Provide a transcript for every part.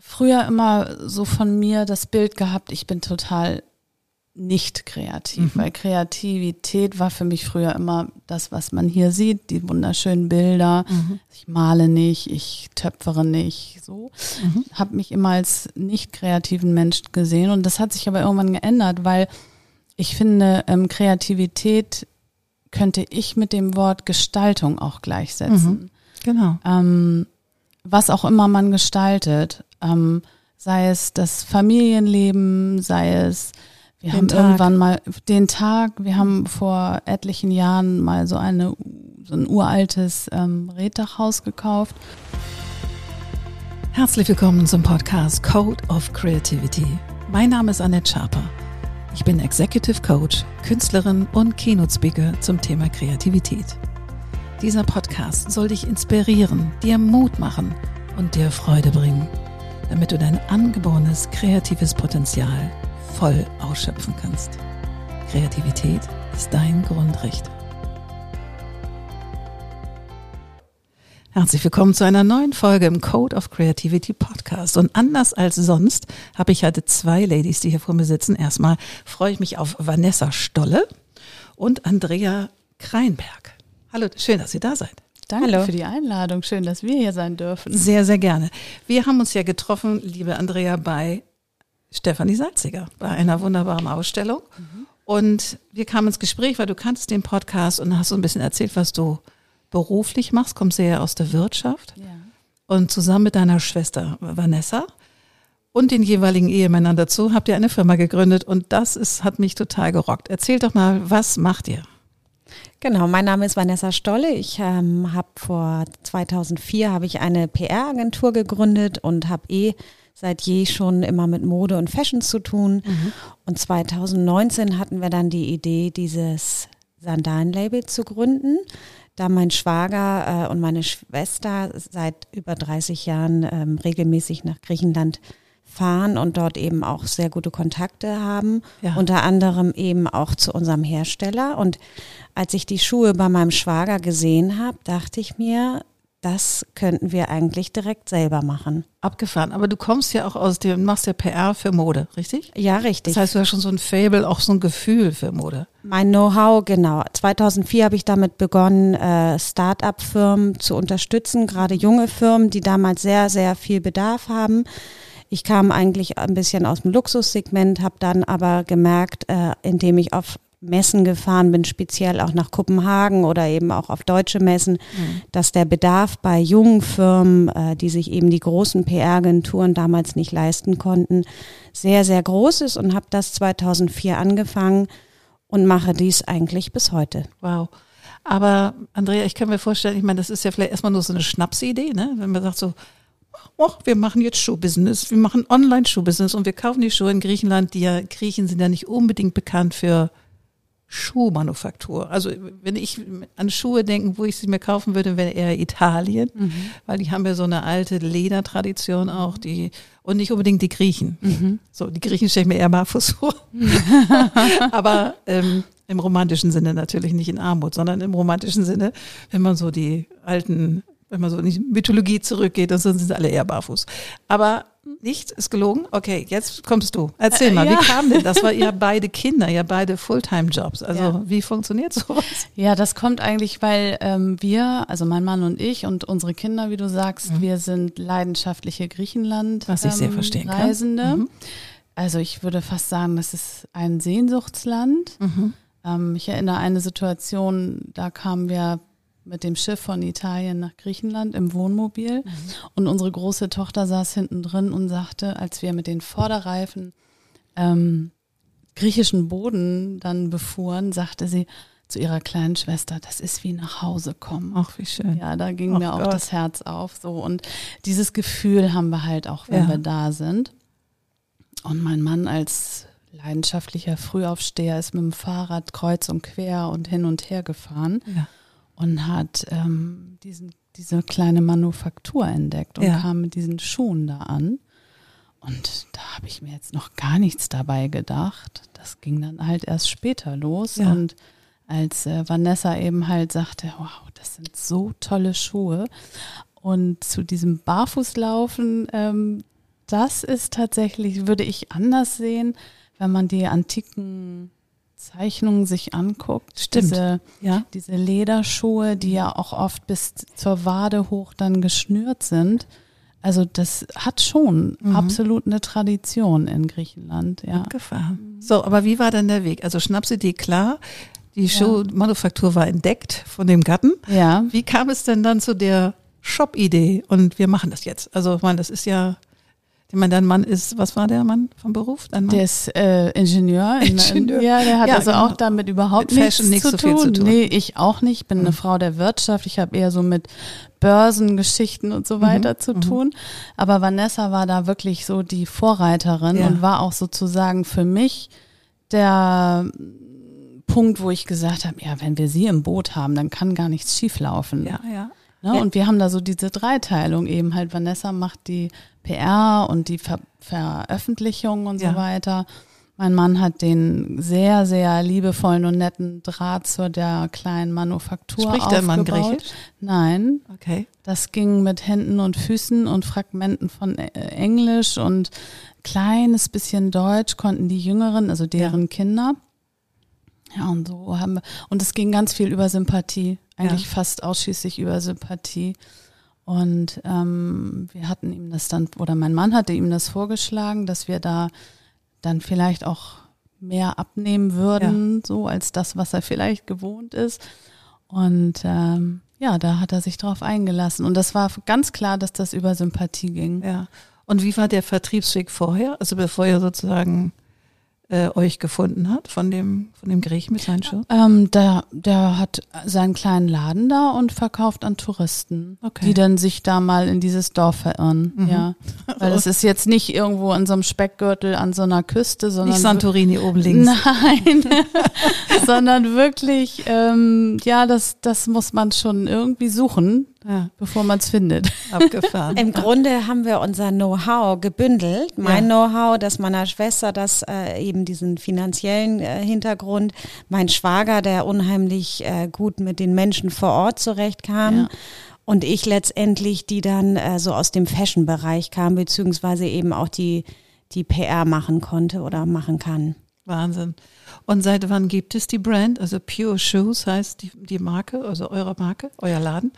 früher immer so von mir das Bild gehabt, ich bin total nicht kreativ, mhm. weil Kreativität war für mich früher immer das, was man hier sieht, die wunderschönen Bilder. Mhm. Ich male nicht, ich töpfere nicht, so. Mhm. Habe mich immer als nicht kreativen Mensch gesehen und das hat sich aber irgendwann geändert, weil ich finde, ähm, Kreativität könnte ich mit dem Wort Gestaltung auch gleichsetzen. Mhm. Genau. Ähm, was auch immer man gestaltet, ähm, sei es das Familienleben, sei es wir den haben Tag. irgendwann mal den Tag, wir haben vor etlichen Jahren mal so eine so ein uraltes ähm, Reddachhaus gekauft. Herzlich willkommen zum Podcast Code of Creativity. Mein Name ist Annette Schaper. Ich bin Executive Coach, Künstlerin und Keynote Speaker zum Thema Kreativität. Dieser Podcast soll dich inspirieren, dir Mut machen und dir Freude bringen, damit du dein angeborenes kreatives Potenzial voll ausschöpfen kannst. Kreativität ist dein Grundrecht. Herzlich willkommen zu einer neuen Folge im Code of Creativity Podcast. Und anders als sonst habe ich heute zwei Ladies, die hier vor mir sitzen. Erstmal freue ich mich auf Vanessa Stolle und Andrea Kreinberg. Hallo, schön, dass ihr da seid. Danke Hallo. für die Einladung. Schön, dass wir hier sein dürfen. Sehr, sehr gerne. Wir haben uns ja getroffen, liebe Andrea, bei Stefanie Salziger bei einer wunderbaren Ausstellung. Mhm. Und wir kamen ins Gespräch, weil du kanntest den Podcast und hast so ein bisschen erzählt, was du beruflich machst, kommst ja aus der Wirtschaft. Ja. Und zusammen mit deiner Schwester Vanessa und den jeweiligen Ehemännern dazu habt ihr eine Firma gegründet und das ist, hat mich total gerockt. Erzähl doch mal, was macht ihr? Genau, mein Name ist Vanessa Stolle. Ich ähm, habe vor 2004 habe ich eine PR-Agentur gegründet und habe eh seit je schon immer mit Mode und Fashion zu tun. Mhm. Und 2019 hatten wir dann die Idee, dieses Sandalen-Label zu gründen. Da mein Schwager äh, und meine Schwester seit über 30 Jahren ähm, regelmäßig nach Griechenland fahren und dort eben auch sehr gute Kontakte haben, ja. unter anderem eben auch zu unserem Hersteller. Und als ich die Schuhe bei meinem Schwager gesehen habe, dachte ich mir, das könnten wir eigentlich direkt selber machen. Abgefahren. Aber du kommst ja auch aus dem, machst ja PR für Mode, richtig? Ja, richtig. Das heißt, du hast schon so ein Fable, auch so ein Gefühl für Mode. Mein Know-how, genau. 2004 habe ich damit begonnen, äh, Start-up-Firmen zu unterstützen, gerade junge Firmen, die damals sehr, sehr viel Bedarf haben. Ich kam eigentlich ein bisschen aus dem Luxussegment, habe dann aber gemerkt, äh, indem ich auf Messen gefahren bin, speziell auch nach Kopenhagen oder eben auch auf deutsche Messen, mhm. dass der Bedarf bei jungen Firmen, äh, die sich eben die großen PR-Agenturen damals nicht leisten konnten, sehr, sehr groß ist und habe das 2004 angefangen und mache dies eigentlich bis heute. Wow. Aber Andrea, ich kann mir vorstellen, ich meine, das ist ja vielleicht erstmal nur so eine Schnapsidee, ne? wenn man sagt so, oh, wir machen jetzt Schuhbusiness, wir machen Online-Schuhbusiness und wir kaufen die Schuhe in Griechenland. Die ja, Griechen sind ja nicht unbedingt bekannt für Schuhmanufaktur. Also wenn ich an Schuhe denke, wo ich sie mir kaufen würde, wäre eher Italien, mhm. weil die haben ja so eine alte Ledertradition auch, die und nicht unbedingt die Griechen. Mhm. So, die Griechen stelle ich mir eher barfuß vor. Aber ähm, im romantischen Sinne natürlich nicht in Armut, sondern im romantischen Sinne, wenn man so die alten, wenn man so in die Mythologie zurückgeht, dann sind sie alle eher barfuß. Aber Nichts ist gelogen? Okay, jetzt kommst du. Erzähl äh, mal, ja. wie kam denn das? War ihr beide Kinder, ihr beide Fulltime-Jobs. Also ja. wie funktioniert sowas? Ja, das kommt eigentlich, weil ähm, wir, also mein Mann und ich und unsere Kinder, wie du sagst, mhm. wir sind leidenschaftliche Griechenland Was ich ähm, sehr verstehen Reisende. Kann. Mhm. Also ich würde fast sagen, das ist ein Sehnsuchtsland. Mhm. Ähm, ich erinnere eine Situation, da kamen wir mit dem Schiff von Italien nach Griechenland im Wohnmobil. Mhm. Und unsere große Tochter saß hinten drin und sagte, als wir mit den Vorderreifen ähm, griechischen Boden dann befuhren, sagte sie zu ihrer kleinen Schwester, das ist wie nach Hause kommen. Ach, wie schön. Ja, da ging Ach mir auch Gott. das Herz auf. So und dieses Gefühl haben wir halt auch, wenn ja. wir da sind. Und mein Mann als leidenschaftlicher Frühaufsteher ist mit dem Fahrrad kreuz und quer und hin und her gefahren. Ja und hat ähm, diesen, diese kleine Manufaktur entdeckt und ja. kam mit diesen Schuhen da an. Und da habe ich mir jetzt noch gar nichts dabei gedacht. Das ging dann halt erst später los. Ja. Und als äh, Vanessa eben halt sagte, wow, das sind so tolle Schuhe. Und zu diesem Barfußlaufen, ähm, das ist tatsächlich, würde ich anders sehen, wenn man die antiken Zeichnungen sich anguckt. Stimmt. Diese, Ja. diese Lederschuhe, die ja auch oft bis zur Wade hoch dann geschnürt sind. Also das hat schon Mhm. absolut eine Tradition in Griechenland, ja. Abgefahren. So, aber wie war denn der Weg? Also Schnapsidee, klar. Die Schuhmanufaktur war entdeckt von dem Gatten. Ja, Wie kam es denn dann zu der Shop-Idee? Und wir machen das jetzt. Also, ich meine, das ist ja, ich meine, dein Mann ist, was war der Mann vom Beruf? Dein Mann? der ist äh, Ingenieur. in- Ingenieur. Ja, der hat Ja, also genau. auch damit überhaupt Mit nichts, Fashion nichts zu, so viel tun. zu tun. Nee, ich auch nicht. Ich bin eine Frau der Wirtschaft. Ich habe eher so mit Börsengeschichten und so weiter zu tun. Aber Vanessa war da wirklich so die Vorreiterin Ja. und war auch sozusagen für mich der Punkt, wo ich gesagt habe, ja, wenn wir sie im Boot haben, dann kann gar nichts schieflaufen. ja, ja. Ne? Ja. Und wir haben da so diese Dreiteilung eben halt. Vanessa macht die PR und die Ver Veröffentlichung und Ja. so weiter. Mein Mann hat den sehr, sehr liebevollen und netten Draht zu der kleinen Manufaktur Spricht der Mann aufgebaut. Griechisch? Nein, Okay. das ging mit Händen und Füßen und Fragmenten von äh, Englisch und kleines bisschen Deutsch konnten die Jüngeren, also deren Kinder. Ja, und so haben wir, und es ging ganz viel über Sympathie, eigentlich Ja. fast ausschließlich über Sympathie. Und ähm, wir hatten ihm das dann, oder mein Mann hatte ihm das vorgeschlagen, dass wir da dann vielleicht auch mehr abnehmen würden, so als das, was er vielleicht gewohnt ist. Und ähm, ja, da hat er sich drauf eingelassen. Und das war ganz klar, dass das über Sympathie ging. Ja. Und wie war der Vertriebsweg vorher? Also bevor ihr sozusagen äh, euch gefunden hat von dem, von dem Griechen mit seinen Schuhen? Ähm, der, der hat seinen kleinen Laden da und verkauft an Touristen, Okay. die dann sich da mal in dieses Dorf verirren. Mhm. Ja, weil es ist jetzt nicht irgendwo in so einem Speckgürtel an so einer Küste, sondern Nicht Santorini oben links. Nein, sondern wirklich, ähm, ja, das, das muss man schon irgendwie suchen, Ja, bevor man es findet. abgefahren. Im Grunde haben wir unser Know-how gebündelt. Mein Know-how, das meiner Schwester, das äh, eben diesen finanziellen äh, Hintergrund. Mein Schwager, der unheimlich äh, gut mit den Menschen vor Ort zurechtkam. Ja. Und ich letztendlich, die dann äh, so aus dem Fashion-Bereich kam, beziehungsweise eben auch die, die PR machen konnte oder machen kann. Wahnsinn. Und seit wann gibt es die Brand? Also Pure Shoes heißt die, die Marke, also eure Marke, euer Laden?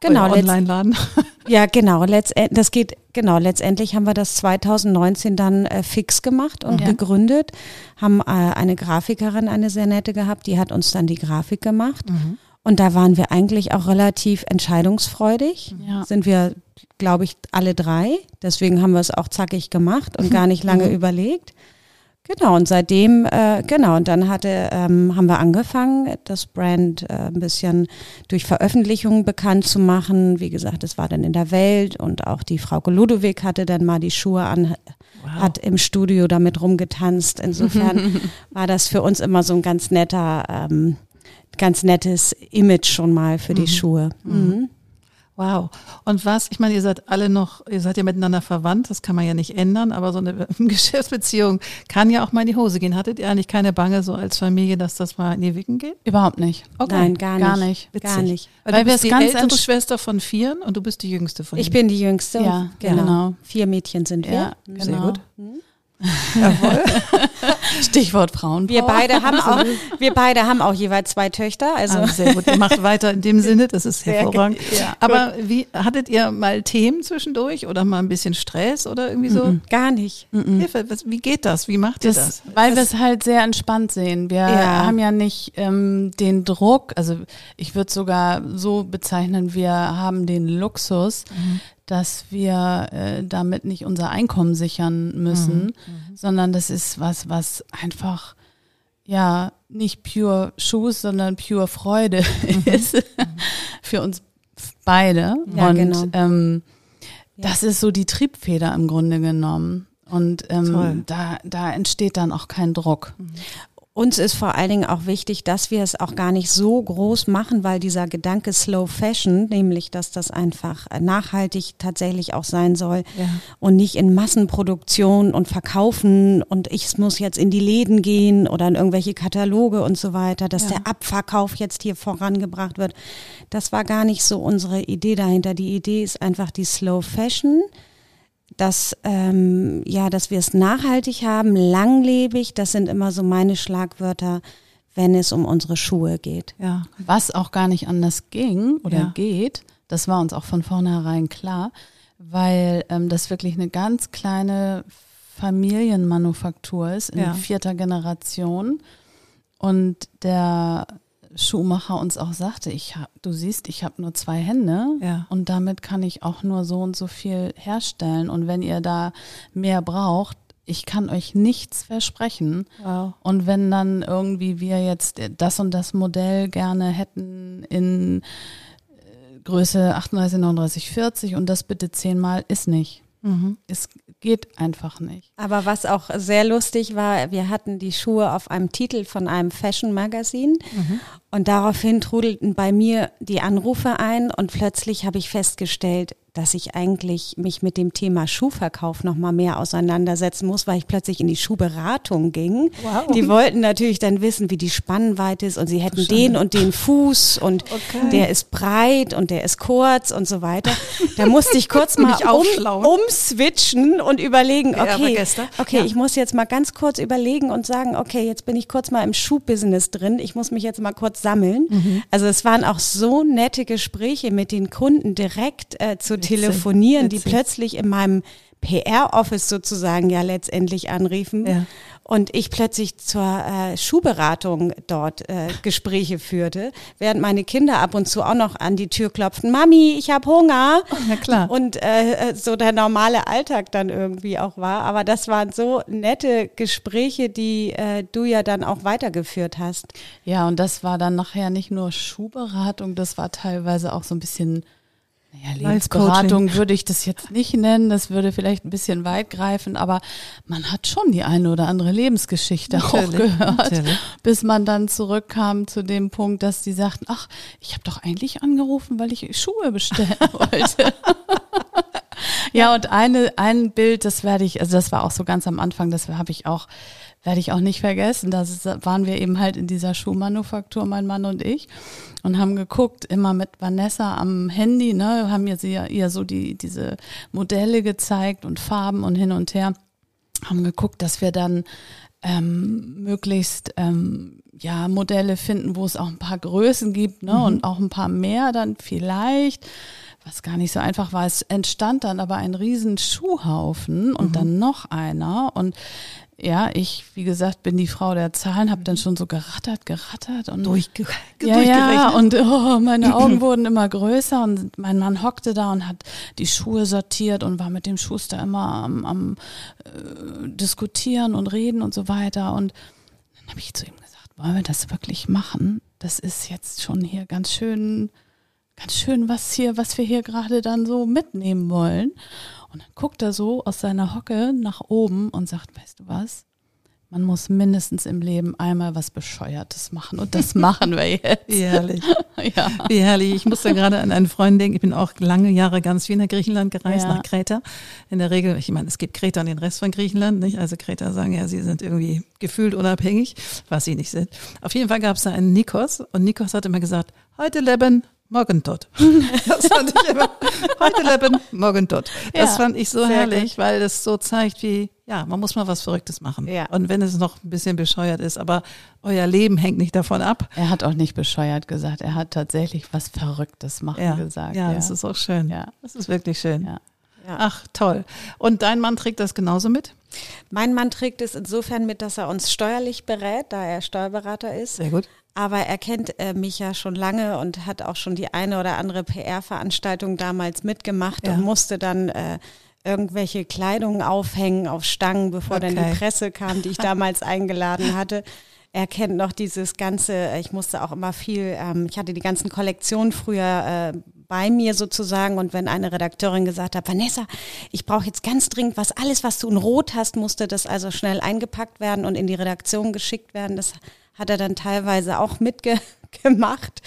Genau, Online-Laden. Ja, genau. Letztend, das geht, genau. Letztendlich haben wir das 2019 dann äh, fix gemacht und Ja. gegründet. Haben äh, eine Grafikerin, eine sehr nette gehabt, die hat uns dann die Grafik gemacht. Und da waren wir eigentlich auch relativ entscheidungsfreudig. Ja. Sind wir, glaube ich, alle drei. Deswegen haben wir es auch zackig gemacht und gar nicht lange überlegt. Genau, und seitdem, äh, genau, und dann hatte, ähm, haben wir angefangen, das Brand äh, ein bisschen durch Veröffentlichungen bekannt zu machen. Wie gesagt, es war dann in der Welt und auch die Frau Ludowig hatte dann mal die Schuhe an, hat im Studio damit rumgetanzt. Insofern war das für uns immer so ein ganz netter, ähm, ganz nettes Image schon mal für die Schuhe. Mhm. Wow. Und was, ich meine, ihr seid alle noch, ihr seid ja miteinander verwandt, das kann man ja nicht ändern, aber so eine Geschäftsbeziehung kann ja auch mal in die Hose gehen. Hattet ihr eigentlich keine Bange so als Familie, dass das mal in die Wicken geht? Überhaupt nicht. Nein, gar nicht. Gar nicht. Gar Witzig. nicht. Weil, Weil du wir bist die ganz ältere Schwester von vieren und du bist die jüngste von Ich ihnen. bin die Jüngste. Ja, genau. Vier Mädchen sind wir. Ja, Mhm. genau. Sehr gut. Stichwort Frauen. Wir beide haben auch, wir beide haben auch jeweils zwei Töchter. Also Ah, sehr gut. Ihr macht weiter in dem Sinne, das ist hervorragend. Ja. Aber wie, hattet ihr mal Themen zwischendurch oder mal ein bisschen Stress oder irgendwie so? gar nicht. Hilfe, was, wie geht das? Wie macht ihr Das, das? weil wir es halt sehr entspannt sehen. Wir Ja. haben ja nicht ähm, den Druck, also ich würde sogar so bezeichnen, wir haben den Luxus, dass wir äh, damit nicht unser Einkommen sichern müssen, sondern das ist was, was einfach ja nicht pure Shoes, sondern pure Freude ist für uns beide. Ja, Und genau. ähm, das ist so die Triebfeder im Grunde genommen. Und ähm, da, da entsteht dann auch kein Druck. Uns ist vor allen Dingen auch wichtig, dass wir es auch gar nicht so groß machen, weil dieser Gedanke Slow Fashion, nämlich dass das einfach nachhaltig tatsächlich auch sein soll Ja. und nicht in Massenproduktion und verkaufen und ich muss jetzt in die Läden gehen oder in irgendwelche Kataloge und so weiter, dass Ja. der Abverkauf jetzt hier vorangebracht wird. Das war gar nicht so unsere Idee dahinter. Die Idee ist einfach die Slow Fashion dass ähm, ja, dass wir es nachhaltig haben, langlebig. Das sind immer so meine Schlagwörter, wenn es um unsere Schuhe geht. Ja. Was auch gar nicht anders ging oder ja. geht, das war uns auch von vornherein klar, weil ähm, das wirklich eine ganz kleine Familienmanufaktur ist in ja. vierter Generation und der Schuhmacher uns auch sagte, ich hab, du siehst, ich habe nur zwei Hände ja. und damit kann ich auch nur so und so viel herstellen. Und wenn ihr da mehr braucht, ich kann euch nichts versprechen. Wow. Und wenn dann irgendwie wir jetzt das und das Modell gerne hätten in äh, Größe 38, 39, 40 und das bitte zehnmal, ist nicht. Mhm. Es geht einfach nicht. Aber was auch sehr lustig war, wir hatten die Schuhe auf einem Titel von einem Fashion-Magazin mhm. und daraufhin trudelten bei mir die Anrufe ein und plötzlich habe ich festgestellt, dass ich eigentlich mich mit dem Thema Schuhverkauf noch mal mehr auseinandersetzen muss, weil ich plötzlich in die Schuhberatung ging. Wow. Die wollten natürlich dann wissen, wie die Spannweite ist und sie hätten Schande. den und den Fuß und okay. der ist breit und der ist kurz und so weiter. Da musste ich kurz mal um, umswitchen und überlegen, okay, okay, ja. ich muss jetzt mal ganz kurz überlegen und sagen, okay, jetzt bin ich kurz mal im Schuhbusiness drin, ich muss mich jetzt mal kurz sammeln. Mhm. Also es waren auch so nette Gespräche mit den Kunden direkt äh, zu telefonieren, Witzig. die plötzlich in meinem PR-Office sozusagen ja letztendlich anriefen ja. und ich plötzlich zur äh, Schuhberatung dort äh, Gespräche führte, während meine Kinder ab und zu auch noch an die Tür klopften, Mami, ich habe Hunger. Na klar. Und äh, so der normale Alltag dann irgendwie auch war. Aber das waren so nette Gespräche, die äh, du ja dann auch weitergeführt hast. Ja, und das war dann nachher nicht nur Schuhberatung, das war teilweise auch so ein bisschen naja, Lebensberatung würde ich das jetzt nicht nennen, das würde vielleicht ein bisschen weit greifen, aber man hat schon die eine oder andere Lebensgeschichte natürlich, auch gehört, natürlich. bis man dann zurückkam zu dem Punkt, dass die sagten, ach, ich habe doch eigentlich angerufen, weil ich Schuhe bestellen wollte. ja, und eine, ein Bild, das werde ich, also das war auch so ganz am Anfang, das habe ich auch werde ich auch nicht vergessen. Da waren wir eben halt in dieser Schuhmanufaktur, mein Mann und ich, und haben geguckt, immer mit Vanessa am Handy, ne, haben ihr sie ihr so die, diese Modelle gezeigt und Farben und hin und her, haben geguckt, dass wir dann ähm, möglichst ähm, ja Modelle finden, wo es auch ein paar Größen gibt, ne, mhm. und auch ein paar mehr dann vielleicht was gar nicht so einfach war. Es entstand dann aber ein riesen Schuhhaufen und mhm. dann noch einer. Und ja, ich, wie gesagt, bin die Frau der Zahlen, habe dann schon so gerattert, gerattert und Durchge ja, ja, und oh, meine Augen wurden immer größer und mein Mann hockte da und hat die Schuhe sortiert und war mit dem Schuster immer am, am äh, diskutieren und reden und so weiter und dann habe ich zu ihm gesagt, wollen wir das wirklich machen? Das ist jetzt schon hier ganz schön, ganz schön was hier, was wir hier gerade dann so mitnehmen wollen. Und dann guckt er so aus seiner Hocke nach oben und sagt, weißt du was? Man muss mindestens im Leben einmal was Bescheuertes machen und das machen wir jetzt. Wie herrlich. ja. Wie herrlich. Ich muss da gerade an einen Freund denken. Ich bin auch lange Jahre ganz viel nach Griechenland gereist, ja. nach Kreta. In der Regel, ich meine, es gibt Kreta und den Rest von Griechenland, nicht? Also Kreta sagen ja, sie sind irgendwie gefühlt unabhängig, was sie nicht sind. Auf jeden Fall gab es da einen Nikos und Nikos hat immer gesagt, heute leben, morgen tot. Das fand ich immer, heute leben, morgen tot. Das ja, fand ich so herrlich, gut. weil das so zeigt, wie, ja, man muss mal was Verrücktes machen. Ja. Und wenn es noch ein bisschen bescheuert ist, aber euer Leben hängt nicht davon ab. Er hat auch nicht bescheuert gesagt, er hat tatsächlich was Verrücktes machen ja. gesagt. Ja, ja, das ist auch schön. Ja. Das ist wirklich schön. Ja. Ach, toll. Und dein Mann trägt das genauso mit? Mein Mann trägt es insofern mit, dass er uns steuerlich berät, da er Steuerberater ist. Sehr gut. Aber er kennt äh, mich ja schon lange und hat auch schon die eine oder andere PR-Veranstaltung damals mitgemacht ja. und musste dann äh, irgendwelche Kleidung aufhängen auf Stangen, bevor okay. dann die Presse kam, die ich damals eingeladen hatte. Er kennt noch dieses ganze, ich musste auch immer viel, ähm, ich hatte die ganzen Kollektionen früher äh, bei mir sozusagen und wenn eine Redakteurin gesagt hat, Vanessa, ich brauche jetzt ganz dringend was, alles was du in Rot hast, musste das also schnell eingepackt werden und in die Redaktion geschickt werden. Das hat er dann teilweise auch mitgemacht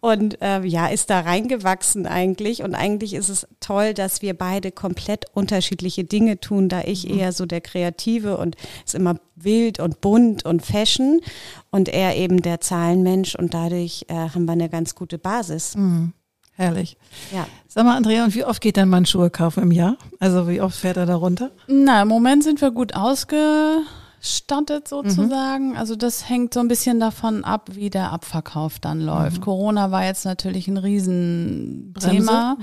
und äh, ja, ist da reingewachsen eigentlich. Und eigentlich ist es toll, dass wir beide komplett unterschiedliche Dinge tun, da ich mhm. eher so der Kreative und ist immer wild und bunt und Fashion und er eben der Zahlenmensch und dadurch äh, haben wir eine ganz gute Basis. Mhm. Herrlich. Ja. Sag mal, Andrea, und wie oft geht dein Mann Schuhe kaufen im Jahr? Also wie oft fährt er da runter? Na, im Moment sind wir gut ausgestattet sozusagen. Also das hängt so ein bisschen davon ab, wie der Abverkauf dann läuft. Corona war jetzt natürlich ein Riesenthema,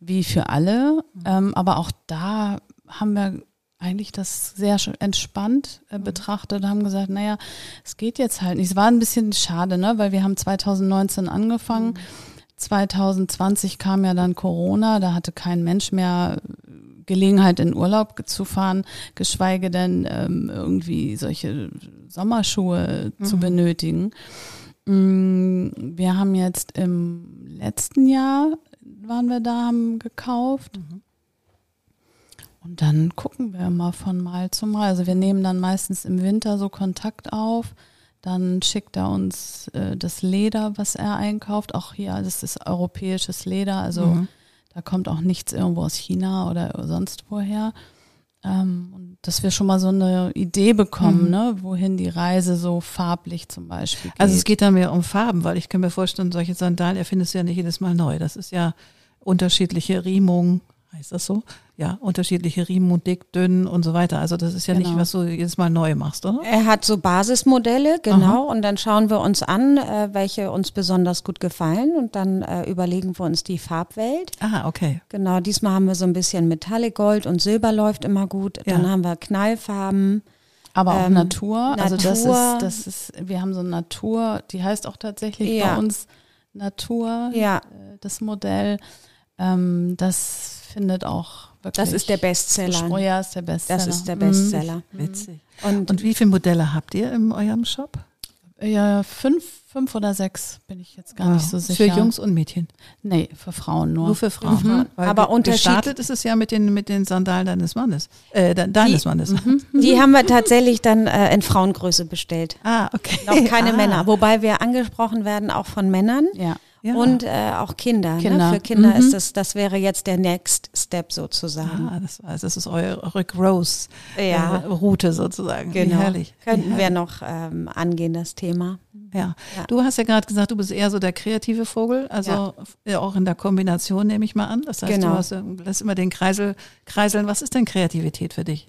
wie für alle. Ähm, aber auch da haben wir eigentlich das sehr entspannt äh, betrachtet, haben gesagt, naja, es geht jetzt halt nicht. Es war ein bisschen schade, ne, weil wir haben 2019 angefangen. 2020 kam ja dann Corona, da hatte kein Mensch mehr Gelegenheit in Urlaub zu fahren, geschweige denn ähm, irgendwie solche Sommerschuhe zu benötigen. Mm, Wir haben jetzt im letzten Jahr waren wir da, haben gekauft. Und dann gucken wir mal von Mal zu Mal. Also wir nehmen dann meistens im Winter so Kontakt auf. Dann schickt er uns äh, das Leder, was er einkauft. Auch hier, das ist europäisches Leder. Also da kommt auch nichts irgendwo aus China oder sonst woher. Ähm, und dass wir schon mal so eine Idee bekommen, ne, wohin die Reise so farblich zum Beispiel geht. Also es geht da mehr um Farben, weil ich kann mir vorstellen, solche Sandalen erfindest du ja nicht jedes Mal neu. Das ist ja unterschiedliche Riemung, heißt das so? Ja, unterschiedliche Riemung, dick, dünn und so weiter. Also das ist ja nicht, Genau. was du jedes Mal neu machst, oder? Er hat so Basismodelle, genau, und dann schauen wir uns an, äh, welche uns besonders gut gefallen und dann äh, überlegen wir uns die Farbwelt. Ah, okay. Genau, diesmal haben wir so ein bisschen Metallic Gold und Silber läuft immer gut. Dann Ja. haben wir Knallfarben. Aber auch Ähm, Natur. Also das Natur. ist, das ist, wir haben so eine Natur, die heißt auch tatsächlich Ja. bei uns Natur, Ja, äh, das Modell. Ähm, das findet auch wirklich. das ist der Bestseller. Oh ja, ist der Bestseller. Das ist der Mhm. Bestseller. Witzig. Und, Und wie viele Modelle habt ihr in eurem Shop? Ja, fünf, fünf oder sechs bin ich jetzt gar nicht so Wow. sicher. Für Jungs und Mädchen. Nee, für Frauen nur. Nur für Frauen. Mhm. Aber ge- Unterschied- Gestartet ist es ja mit den, mit den Sandalen deines Mannes. Äh, de- deines Die- Mannes. die haben wir tatsächlich dann äh, in Frauengröße bestellt. Ah, okay. Noch keine ah. Männer, wobei wir angesprochen werden auch von Männern. Ja. Ja. Und äh, auch Kinder. Kinder. Ne? Für Kinder Mhm. ist das, das wäre jetzt der Next Step sozusagen. Ah, das, war, das ist eure, eure Growth Ja. äh, Route sozusagen. Wie Genau. herrlich. Könnten Wie wir herrlich. noch ähm, angehen, das Thema. Ja. Ja. Du hast ja gerade gesagt, du bist eher so der kreative Vogel, also Ja. ja. auch in der Kombination nehme ich mal an. Das heißt, Genau. du hast, äh, lässt immer den Kreisel kreiseln. Was ist denn Kreativität für dich?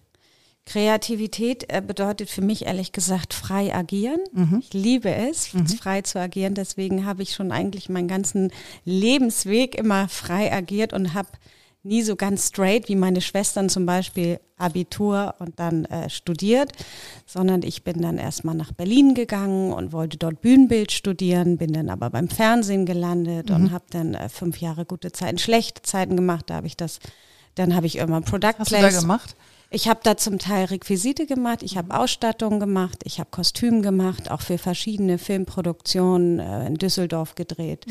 Kreativität äh, bedeutet für mich ehrlich gesagt frei agieren. Mhm. Ich liebe es, frei zu agieren. Deswegen habe ich schon eigentlich meinen ganzen Lebensweg immer frei agiert und habe nie so ganz straight wie meine Schwestern zum Beispiel Abitur und dann äh, studiert, sondern ich bin dann erstmal nach Berlin gegangen und wollte dort Bühnenbild studieren, bin dann aber beim Fernsehen gelandet und habe dann äh, fünf Jahre gute Zeiten, schlechte Zeiten gemacht. Da habe ich das, dann habe ich irgendwann Product Hast du da Place- gemacht? Ich habe da zum Teil Requisite gemacht, ich habe Ausstattung gemacht, ich habe Kostüm gemacht, auch für verschiedene Filmproduktionen äh, in Düsseldorf gedreht.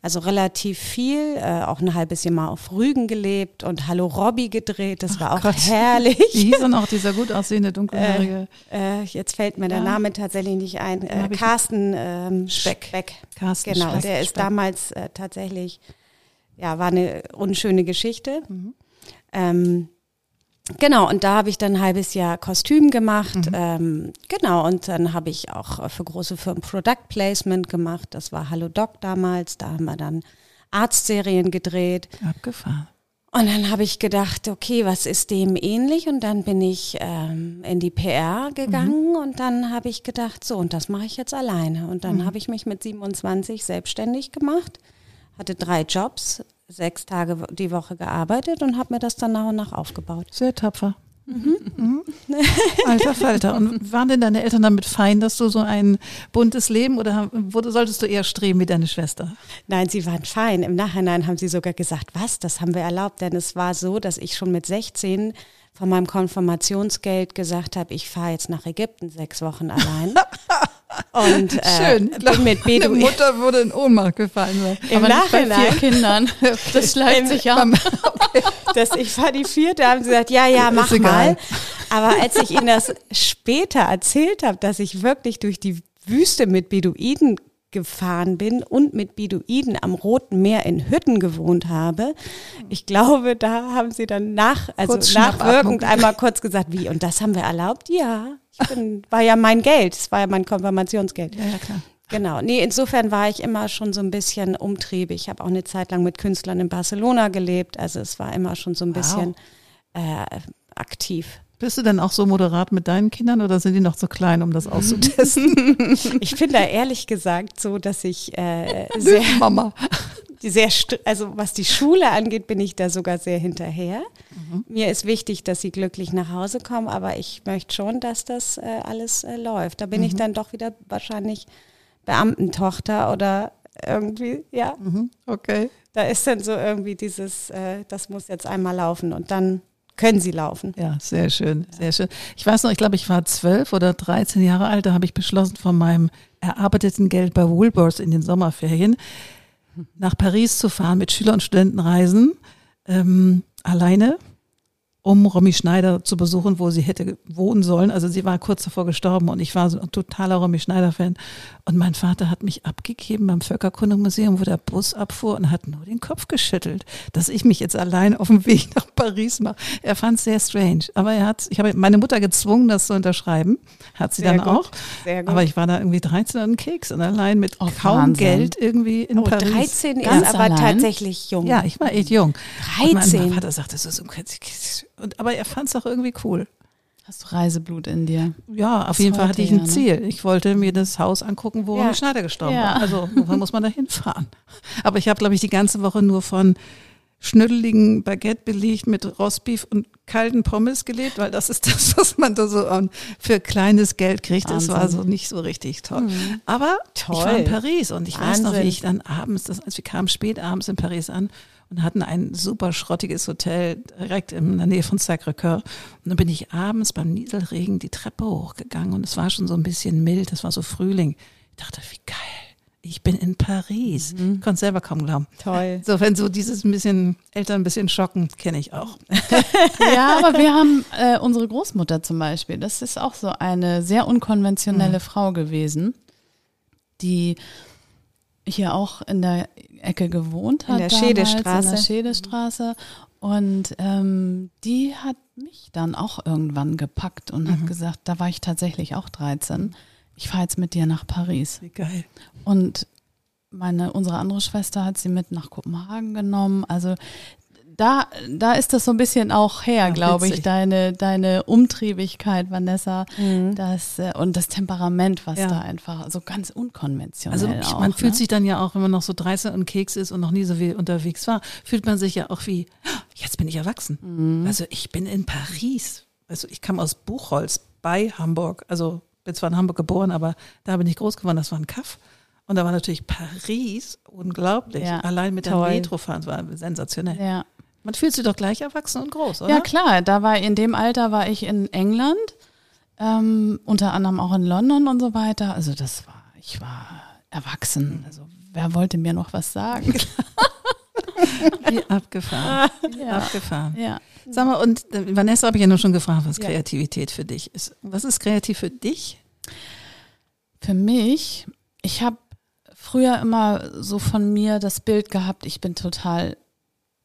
Also relativ viel, äh, auch ein halbes Jahr mal auf Rügen gelebt und Hallo Robby gedreht, das war auch Gott. herrlich. Wie hieß denn auch dieser gut aussehende, dunkelhaarige Äh, jetzt fällt mir der Ja. Name tatsächlich nicht ein. Äh, Carsten ähm, Speck. Speck. Carsten Genau, Speck? der ist Speck. damals äh, tatsächlich, ja, war eine unschöne Geschichte. Mhm. Ähm, genau, und da habe ich dann ein halbes Jahr Kostüm gemacht. Mhm. Ähm, genau, und dann habe ich auch äh, für große Firmen Product Placement gemacht. Das war Hallo Doc damals. Da haben wir dann Arztserien gedreht. Abgefahren. Und dann habe ich gedacht, okay, was ist dem ähnlich? Und dann bin ich ähm, in die PR gegangen und dann habe ich gedacht, so, und das mache ich jetzt alleine. Und dann habe ich mich mit 27 selbstständig gemacht, hatte drei Jobs, sechs Tage die Woche gearbeitet und habe mir das dann nach und nach aufgebaut. Sehr tapfer. Mhm. Alter Falter. Und waren denn deine Eltern damit fein, dass du so ein buntes Leben oder wurde, solltest du eher streben wie deine Schwester? Nein, sie waren fein. Im Nachhinein haben sie sogar gesagt, was, das haben wir erlaubt. Denn es war so, dass ich schon mit 16 von meinem Konfirmationsgeld gesagt habe, ich fahre jetzt nach Ägypten sechs Wochen allein. Und äh, bin mit Meine Beduinen. Mutter würde in Ohnmacht gefallen sein. Im Aber nicht bei Nachhinein, vier Kindern. Das schleicht sich ab. dass ich war die vierte, haben sie gesagt, ja, ja, mach Ist egal. mal. Aber als ich ihnen das später erzählt habe, dass ich wirklich durch die Wüste mit Beduinen gefahren bin und mit Beduinen am Roten Meer in Hütten gewohnt habe. Ich glaube, da haben sie dann nach, also nachwirkend einmal kurz gesagt, wie, und das haben wir erlaubt? Ja, ich bin, war ja mein Geld, es war ja mein Konfirmationsgeld. Ja, ja, klar. Genau. Nee, insofern war ich immer schon so ein bisschen umtriebig. Ich habe auch eine Zeit lang mit Künstlern in Barcelona gelebt. Also es war immer schon so ein bisschen wow. äh, aktiv. Bist du denn auch so moderat mit deinen Kindern oder sind die noch zu klein, um das auszutesten? ich bin da ehrlich gesagt so, dass ich äh, sehr Mama. Sehr, also was die Schule angeht, bin ich da sogar sehr hinterher. Mhm. Mir ist wichtig, dass sie glücklich nach Hause kommen, aber ich möchte schon, dass das äh, alles äh, läuft. Da bin mhm. ich dann doch wieder wahrscheinlich Beamtentochter oder irgendwie, ja. Mhm. Okay. Da ist dann so irgendwie dieses, äh, das muss jetzt einmal laufen und dann können sie laufen. Ja, sehr schön, sehr schön. Ich weiß noch, ich glaube, ich war zwölf oder dreizehn Jahre alt, da habe ich beschlossen, von meinem erarbeiteten Geld bei Woolworths in den Sommerferien nach Paris zu fahren mit Schüler- und Studentenreisen ähm, alleine um Romy Schneider zu besuchen, wo sie hätte wohnen sollen. Also sie war kurz davor gestorben und ich war so ein totaler Romy Schneider-Fan. Und mein Vater hat mich abgegeben beim Völkerkundemuseum, wo der Bus abfuhr und hat nur den Kopf geschüttelt, dass ich mich jetzt allein auf dem Weg nach Paris mache. Er fand es sehr strange. Aber er hat, ich habe meine Mutter gezwungen, das zu unterschreiben. Hat sie sehr dann gut. auch. Sehr gut. Aber ich war da irgendwie 13 und Keks und allein mit oh, kaum Wahnsinn. Geld irgendwie in oh, Paris. 13 ist aber allein? tatsächlich jung. Ja, ich war echt jung. 13. Und mein Vater sagte so, so und, aber er fand es auch irgendwie cool. Hast du Reiseblut in dir? Ja, auf jeden Fall hatte ich ein ne? Ziel. Ich wollte mir das Haus angucken, wo ja. Schneider gestorben ja. war. Also, woher muss man da hinfahren? Aber ich habe, glaube ich, die ganze Woche nur von schnüddeligen Baguette belegt mit Rostbeef und kalten Pommes gelebt, weil das ist das, was man da so für kleines Geld kriegt. Wahnsinn. Das war so nicht so richtig toll. Mhm. Aber toll. ich war in Paris und ich Wahnsinn. weiß noch, wie ich dann abends, das, also wir kamen spät abends in Paris an und hatten ein super schrottiges Hotel direkt in der Nähe von Sacré-Cœur. Und dann bin ich abends beim Nieselregen die Treppe hochgegangen und es war schon so ein bisschen mild, es war so Frühling. Ich dachte, wie geil. Ich bin in Paris. Mhm. Konnte selber kaum glauben. Toll. So, wenn so dieses ein bisschen Eltern ein bisschen schocken, kenne ich auch. ja, aber wir haben äh, unsere Großmutter zum Beispiel. Das ist auch so eine sehr unkonventionelle mhm. Frau gewesen, die hier auch in der Ecke gewohnt hat. In der Schedestraße. In der Schedestraße. Und ähm, die hat mich dann auch irgendwann gepackt und mhm. hat gesagt, da war ich tatsächlich auch 13. Ich fahre jetzt mit dir nach Paris. Wie geil. Und meine, unsere andere Schwester hat sie mit nach Kopenhagen genommen. Also da, da ist das so ein bisschen auch her, ja, glaube ich, deine, deine Umtriebigkeit, Vanessa, mhm. das, äh, und das Temperament, was ja. da einfach so ganz unkonventionell Also auch, man ne? fühlt sich dann ja auch, wenn man noch so 13 und Keks ist und noch nie so viel unterwegs war, fühlt man sich ja auch wie, jetzt bin ich erwachsen. Mhm. Also ich bin in Paris. Also ich kam aus Buchholz bei Hamburg. Also bin zwar in Hamburg geboren, aber da bin ich groß geworden, das war ein Kaff. Und da war natürlich Paris unglaublich. Ja, Allein mit toll. der Metrofahren, das war sensationell. Ja. Man fühlt sich doch gleich erwachsen und groß, oder? Ja, klar. Da war in dem Alter war ich in England, ähm, unter anderem auch in London und so weiter. Also das war, ich war erwachsen. Also wer wollte mir noch was sagen? Wie abgefahren. Ja. Abgefahren. Ja. Sag mal, und äh, Vanessa habe ich ja nur schon gefragt, was ja. Kreativität für dich ist. Was ist kreativ für dich? Für mich, ich habe früher immer so von mir das Bild gehabt, ich bin total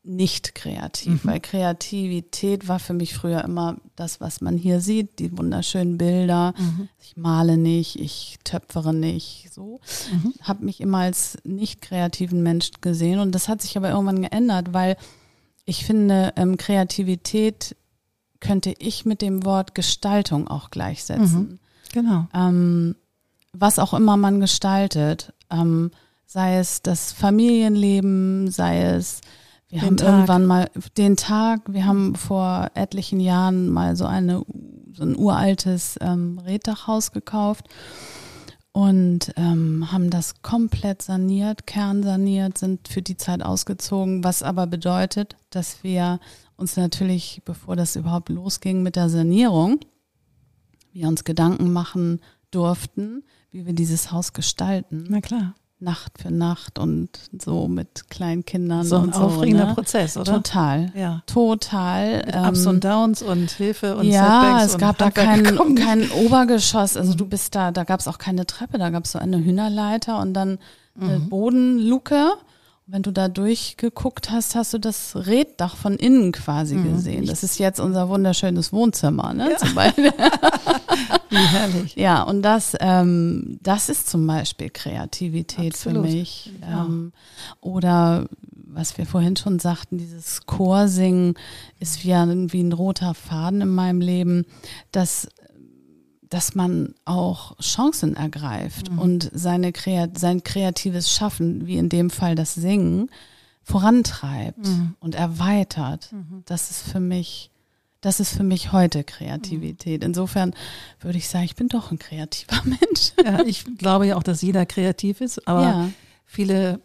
nicht kreativ, mhm. weil Kreativität war für mich früher immer das, was man hier sieht, die wunderschönen Bilder. Mhm. Ich male nicht, ich töpfere nicht, so. Mhm. Habe mich immer als nicht kreativen Mensch gesehen und das hat sich aber irgendwann geändert, weil ich finde, ähm, Kreativität könnte ich mit dem Wort Gestaltung auch gleichsetzen. Mhm. Genau. Ähm, was auch immer man gestaltet, ähm, sei es das Familienleben, sei es wir den haben Tag. irgendwann mal den Tag, wir haben vor etlichen Jahren mal so eine so ein uraltes ähm, Reddachhaus gekauft und ähm, haben das komplett saniert, kernsaniert, sind für die Zeit ausgezogen, was aber bedeutet, dass wir uns natürlich, bevor das überhaupt losging mit der Sanierung, wir uns Gedanken machen durften, wie wir dieses Haus gestalten. Na klar. Nacht für Nacht und so mit kleinen Kindern. So ein so, aufregender ne? Prozess, oder? Total. Ja. Total. Mit Ups und ähm, Downs und Hilfe und Ja, Setbacks es gab da kein, kein Obergeschoss. Also du bist da, da gab es auch keine Treppe, da gab es so eine Hühnerleiter und dann eine mhm. Bodenluke. Wenn du da durchgeguckt hast, hast du das Reddach von innen quasi mhm. gesehen. Das ist jetzt unser wunderschönes Wohnzimmer, ne? Ja. Zum Beispiel. Wie herrlich. Ja, und das, ähm, das ist zum Beispiel Kreativität Absolut. für mich. Ja. Ähm, oder was wir vorhin schon sagten, dieses Chorsingen ist wie ein, wie ein roter Faden in meinem Leben, dass dass man auch Chancen ergreift Mhm. und seine Kreat sein kreatives Schaffen, wie in dem Fall das Singen, vorantreibt Mhm. und erweitert. Das ist für mich, das ist für mich heute Kreativität. Insofern würde ich sagen, ich bin doch ein kreativer Mensch. Ja, ich glaube ja auch, dass jeder kreativ ist, aber ja, viele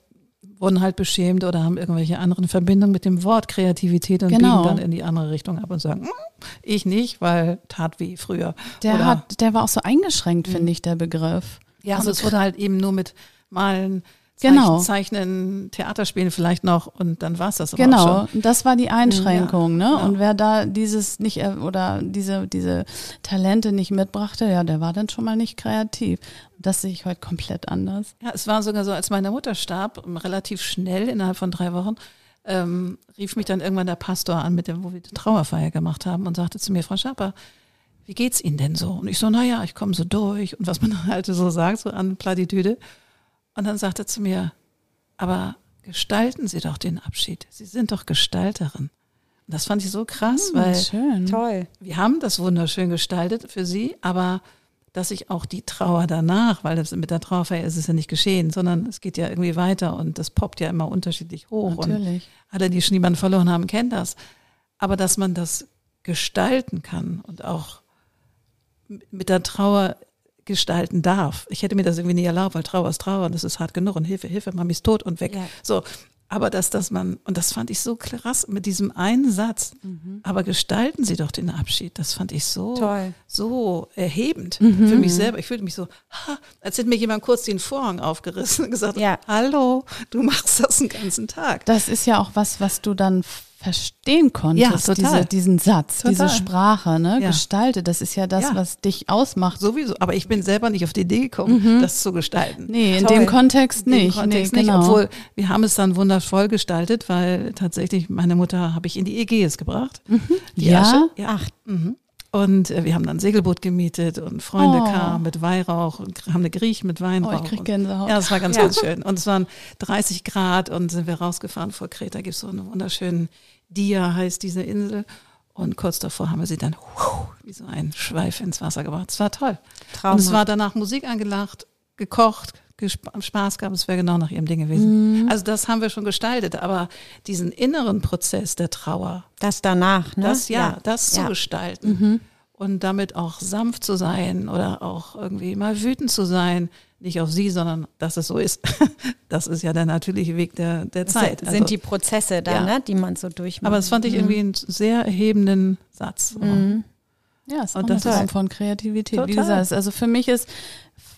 wurden halt beschämt oder haben irgendwelche anderen Verbindungen mit dem Wort Kreativität und Genau. biegen dann in die andere Richtung ab und sagen, "Mm, ich nicht, weil tat wie früher. der Oder- hat, der war auch so eingeschränkt, finde ich, der Begriff. Ja, also es wurde halt eben nur mit Malen, Genau. Zeichnen, Theaterspielen vielleicht noch und dann war es das aber auch Genau, schon. das war die Einschränkung, ne? ja. Und wer da dieses nicht äh, oder diese diese Talente nicht mitbrachte, ja, der war dann schon mal nicht kreativ. Und das sehe ich heute komplett anders. Ja, es war sogar so, als meine Mutter starb, relativ schnell, innerhalb von drei Wochen, ähm, rief mich dann irgendwann der Pastor an, mit dem, wo wir die Trauerfeier gemacht haben und sagte zu mir, Frau Schaper, wie geht's Ihnen denn so? Und ich so, naja, ich komme so durch und was man halt so sagt, so an Plattitüde. Und dann sagte er zu mir, aber gestalten Sie doch den Abschied. Sie sind doch Gestalterin. Und das fand ich so krass, weil schön. Toll. wir haben das wunderschön gestaltet für sie, aber dass ich auch die Trauer danach, weil das mit der Trauerfeier ist es ja nicht geschehen, sondern es geht ja irgendwie weiter und das poppt ja immer unterschiedlich hoch. Und Natürlich. alle, die schon jemanden verloren haben, kennen das. Aber dass man das gestalten kann und auch mit der Trauer gestalten darf. Ich hätte mir das irgendwie nie erlaubt, weil Trauer ist Trauer und das ist hart genug und Hilfe, Hilfe, Mami ist tot und weg. Ja. So. Aber dass, dass man, und das fand ich so krass mit diesem einen Satz, aber gestalten Sie doch den Abschied. Das fand ich so, Toll. so erhebend für mich selber. Ich fühlte mich so, ha, als hätte mir jemand kurz den Vorhang aufgerissen und gesagt, Ja. hallo, du machst das den ganzen Tag. Das ist ja auch was, was du dann verstehen konntest, Ja, total. diese, diesen Satz, Total. diese Sprache, ne? Ja. Gestaltet, das ist ja das, Ja. was dich ausmacht. Sowieso, aber ich bin selber nicht auf die Idee gekommen, das zu gestalten. Nee, in Toll. dem Kontext In dem nicht. Kontext nee, nicht, genau. obwohl wir haben es dann wundervoll gestaltet, weil tatsächlich meine Mutter habe ich in die Ägäis gebracht. Die Ja? Asche. Ja. Ach, Mhm. Und äh, wir haben dann ein Segelboot gemietet und Freunde Oh. kamen mit Weihrauch und haben eine Griechen mit oh, Weinrauch. ich krieg Gänsehaut. Ja, es war ganz, Ja. ganz schön. Und es waren 30 Grad und sind wir rausgefahren vor Kreta. Gibt es so einen wunderschönen Dia, heißt diese Insel. Und kurz davor haben wir sie dann wie so ein Schweif ins Wasser gebracht. Es war toll. Und es Traumhaft. war danach Musik angelacht, gekocht, Spaß gab. Es wäre genau nach ihrem Ding gewesen. Also das haben wir schon gestaltet. Aber diesen inneren Prozess der Trauer, das danach, ne? das ja, das zu ja. gestalten und damit auch sanft zu sein oder auch irgendwie mal wütend zu sein, nicht auf sie, sondern dass es so ist. Das ist ja der natürliche Weg der, der Das Zeit. sind Also, die Prozesse da, ja. ne, die man so durchmacht. aber das fand ich irgendwie einen sehr erhebenden Satz. Ja, es ist auch Und eine das ist- Form von Kreativität. Wie Total. gesagt, also für mich ist,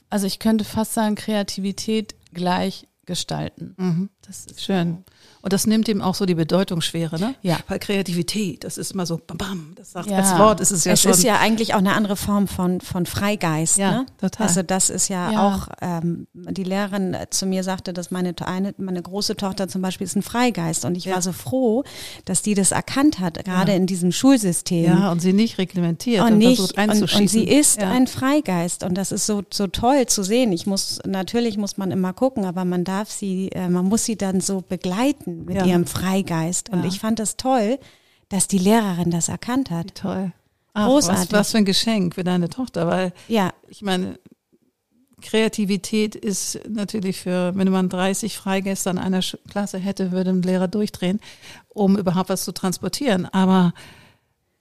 also ich könnte fast sagen, Kreativität gleich gestalten. Mhm. Das ist Schön. Und das nimmt ihm auch so die Bedeutungsschwere, ne? Ja. Weil Kreativität, das ist immer so bam bam, das sagt Ja. als Wort ist es ja es schon. ist ja eigentlich auch eine andere Form von, von Freigeist. Ja, ne? total. Also das ist ja, Ja. auch, ähm, die Lehrerin zu mir sagte, dass meine, eine, meine große Tochter zum Beispiel ist ein Freigeist. Und ich Ja. war so froh, dass die das erkannt hat, gerade in diesem Schulsystem. ja, und sie nicht reglementiert und und, nicht versucht und, einzuschießen. und sie ist ein Freigeist und das ist so so toll zu sehen. Ich muss natürlich muss man immer gucken, aber man darf sie, äh, man muss sie dann so begleiten mit Ja. ihrem Freigeist. Und Ja. ich fand das toll, dass die Lehrerin das erkannt hat. Toll. Ach, Großartig. Was, was für ein Geschenk für deine Tochter, weil Ja, ich meine, Kreativität ist natürlich für, wenn man 30 Freigäste an einer Klasse hätte, würde ein Lehrer durchdrehen, um überhaupt was zu transportieren. Aber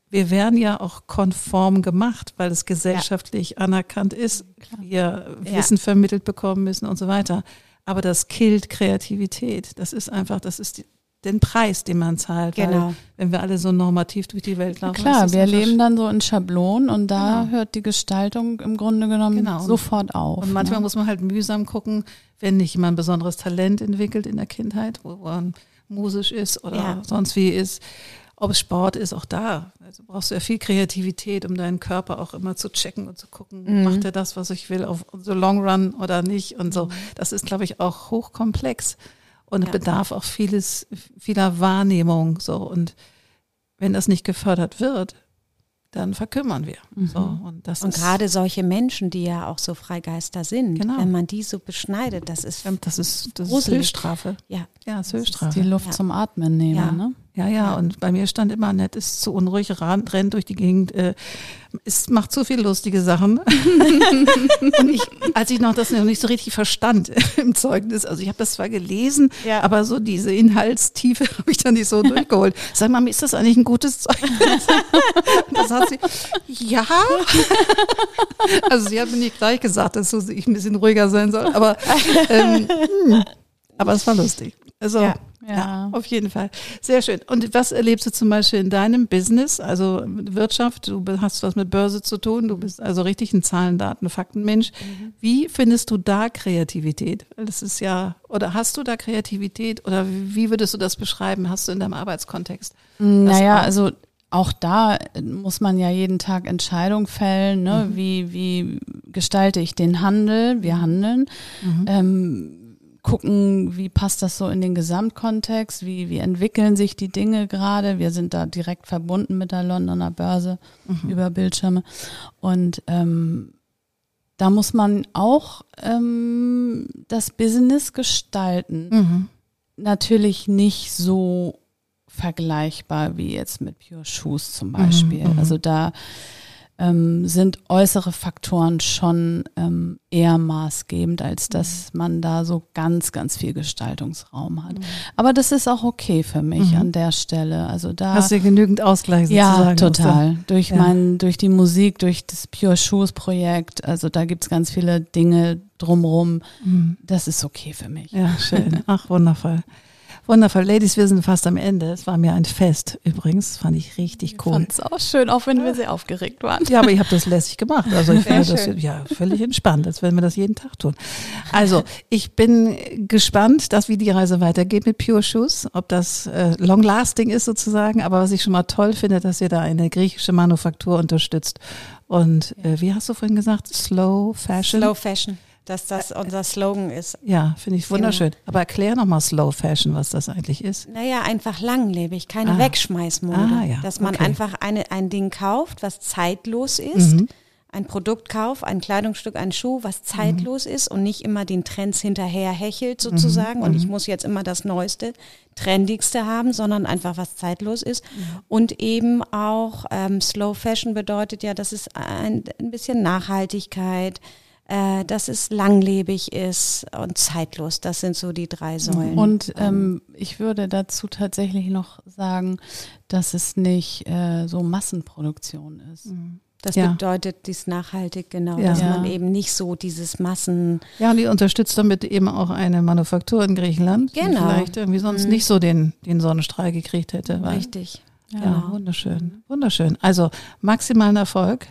wir werden ja auch konform gemacht, weil es gesellschaftlich anerkannt ist, wir Ja. Wissen vermittelt bekommen müssen und so weiter. Aber das killt Kreativität. Das ist einfach, das ist die, den Preis, den man zahlt. Genau. Weil, wenn wir alle so normativ durch die Welt laufen. Klar, wir leben dann so in Schablonen und da Genau. hört die Gestaltung im Grunde genommen Genau. sofort auf. Und manchmal ne? muss man halt mühsam gucken, wenn nicht jemand ein besonderes Talent entwickelt in der Kindheit, wo man musisch ist oder Ja. sonst wie ist. Ob es Sport ist, auch da. Also brauchst du ja viel Kreativität, um deinen Körper auch immer zu checken und zu gucken, Mhm. macht er das, was ich will, auf so Long Run oder nicht und so. Das ist, glaube ich, auch hochkomplex und Ja. bedarf auch vieles, vieler Wahrnehmung, so. Und wenn das nicht gefördert wird, dann verkümmern wir. Mhm. So, und das und gerade solche Menschen, die ja auch so Freigeister sind, genau. wenn man die so beschneidet, das ist das ist das ist Höchststrafe. Ja, ja, das ist Höchststrafe. Die Luft ja. zum Atmen nehmen, ja. ne? Ja, ja, und bei mir stand immer, nett ist zu unruhig, rennt durch die Gegend, äh, es macht zu viel lustige Sachen. und ich, als ich noch das noch nicht so richtig verstand im Zeugnis, also ich habe das zwar gelesen, ja. aber so diese Inhaltstiefe habe ich dann nicht so durchgeholt. Sag mal, ist das eigentlich ein gutes Zeugnis? das hat sie, ja. also sie hat mir nicht gleich gesagt, dass ich ein bisschen ruhiger sein soll, aber, ähm, hm, aber es war lustig. Also ja. Ja. auf jeden Fall. Sehr schön. Und was erlebst du zum Beispiel in deinem Business, also Wirtschaft? Du hast was mit Börse zu tun, du bist also richtig ein Zahlen, Daten, Faktenmensch. Mhm. Wie findest du da Kreativität? Das ist ja, oder hast du da Kreativität oder wie würdest du das beschreiben? Hast du in deinem Arbeitskontext? Naja, also auch da muss man ja jeden Tag Entscheidungen fällen, ne? Mhm. wie, wie gestalte ich den Handel, wir handeln. Mhm. Ähm, gucken, wie passt das so in den Gesamtkontext, wie, wie entwickeln sich die Dinge gerade. Wir sind da direkt verbunden mit der Londoner Börse mhm. über Bildschirme. Und ähm, da muss man auch ähm, das Business gestalten. Mhm. Natürlich nicht so vergleichbar wie jetzt mit Pure Shoes zum Beispiel. Mhm. Also da ähm, sind äußere Faktoren schon ähm, eher maßgebend, als dass mhm. man da so ganz, ganz viel Gestaltungsraum hat. Mhm. Aber das ist auch okay für mich mhm. an der Stelle. Also da hast du genügend Ausgleich sozusagen. Ja, total. Durch ja. mein, durch die Musik, durch das Pure Shoes Projekt. Also da gibt's ganz viele Dinge drumrum. Mhm. Das ist okay für mich. Ja, schön. Ach, wundervoll. Wundervoll. Ladies, wir sind fast am Ende. Es war mir ein Fest übrigens. Fand ich richtig cool. Fand es auch schön, auch wenn wir sehr aufgeregt waren. Ja, aber ich habe das lässig gemacht. Also ich finde das ja völlig entspannt, als wenn wir das jeden Tag tun. Also ich bin gespannt, dass wie die Reise weitergeht mit Pure Shoes, ob das äh, long lasting ist sozusagen. Aber was ich schon mal toll finde, dass ihr da eine griechische Manufaktur unterstützt. Und äh, wie hast du vorhin gesagt? Slow Fashion? Slow Fashion dass das unser Slogan ist. Ja, finde ich wunderschön. Aber erklär nochmal Slow Fashion, was das eigentlich ist. Naja, einfach langlebig, keine ah. Wegschmeißmode. Ah, ja. Dass man okay. einfach eine, ein Ding kauft, was zeitlos ist. Mhm. Ein Produktkauf, ein Kleidungsstück, ein Schuh, was zeitlos mhm. ist und nicht immer den Trends hinterher hechelt sozusagen. Mhm. Und ich mhm. muss jetzt immer das Neueste, Trendigste haben, sondern einfach was zeitlos ist. Mhm. Und eben auch ähm, Slow Fashion bedeutet ja, dass es ein, ein bisschen Nachhaltigkeit, äh, dass es langlebig ist und zeitlos. Das sind so die drei Säulen. Und ähm, ich würde dazu tatsächlich noch sagen, dass es nicht äh, so Massenproduktion ist. Mhm. Das ja. bedeutet dies nachhaltig, genau, ja. dass man eben nicht so dieses Massen. Ja, und die unterstützt damit eben auch eine Manufaktur in Griechenland, genau. die vielleicht irgendwie sonst mhm. nicht so den, den Sonnenstrahl gekriegt hätte. Richtig. Ja, genau. wunderschön. Wunderschön. Also maximalen Erfolg.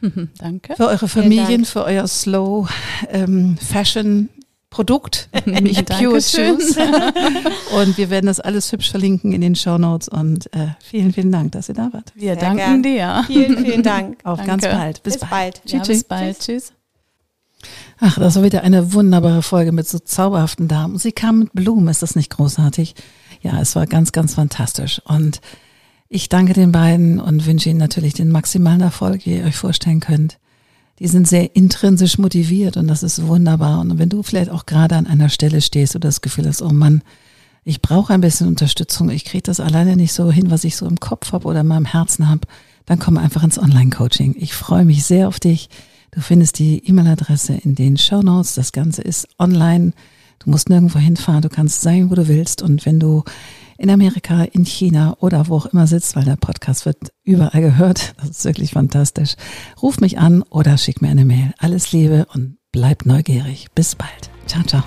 Danke. Für eure Familien, für euer Slow ähm, Fashion Produkt, nämlich Pure Shoes. und wir werden das alles hübsch verlinken in den Show Notes. Und äh, vielen, vielen Dank, dass ihr da wart. Wir Sehr danken gern. dir. Vielen, vielen Dank. Auf Danke. ganz bald. Bis, bis bald. bald. Ja, bis bald. Tschüss. Ach, das war wieder eine wunderbare Folge mit so zauberhaften Damen. Sie kam mit Blumen, ist das nicht großartig? Ja, es war ganz, ganz fantastisch. Und ich danke den beiden und wünsche ihnen natürlich den maximalen Erfolg, wie ihr euch vorstellen könnt. Die sind sehr intrinsisch motiviert und das ist wunderbar. Und wenn du vielleicht auch gerade an einer Stelle stehst oder das Gefühl hast, oh Mann, ich brauche ein bisschen Unterstützung, ich kriege das alleine nicht so hin, was ich so im Kopf habe oder in meinem Herzen habe, dann komm einfach ins Online-Coaching. Ich freue mich sehr auf dich. Du findest die E-Mail-Adresse in den Show Notes. Das Ganze ist online. Du musst nirgendwo hinfahren. Du kannst sein, wo du willst. Und wenn du in Amerika, in China oder wo auch immer sitzt, weil der Podcast wird überall gehört. Das ist wirklich fantastisch. Ruf mich an oder schick mir eine Mail. Alles Liebe und bleib neugierig. Bis bald. Ciao, ciao.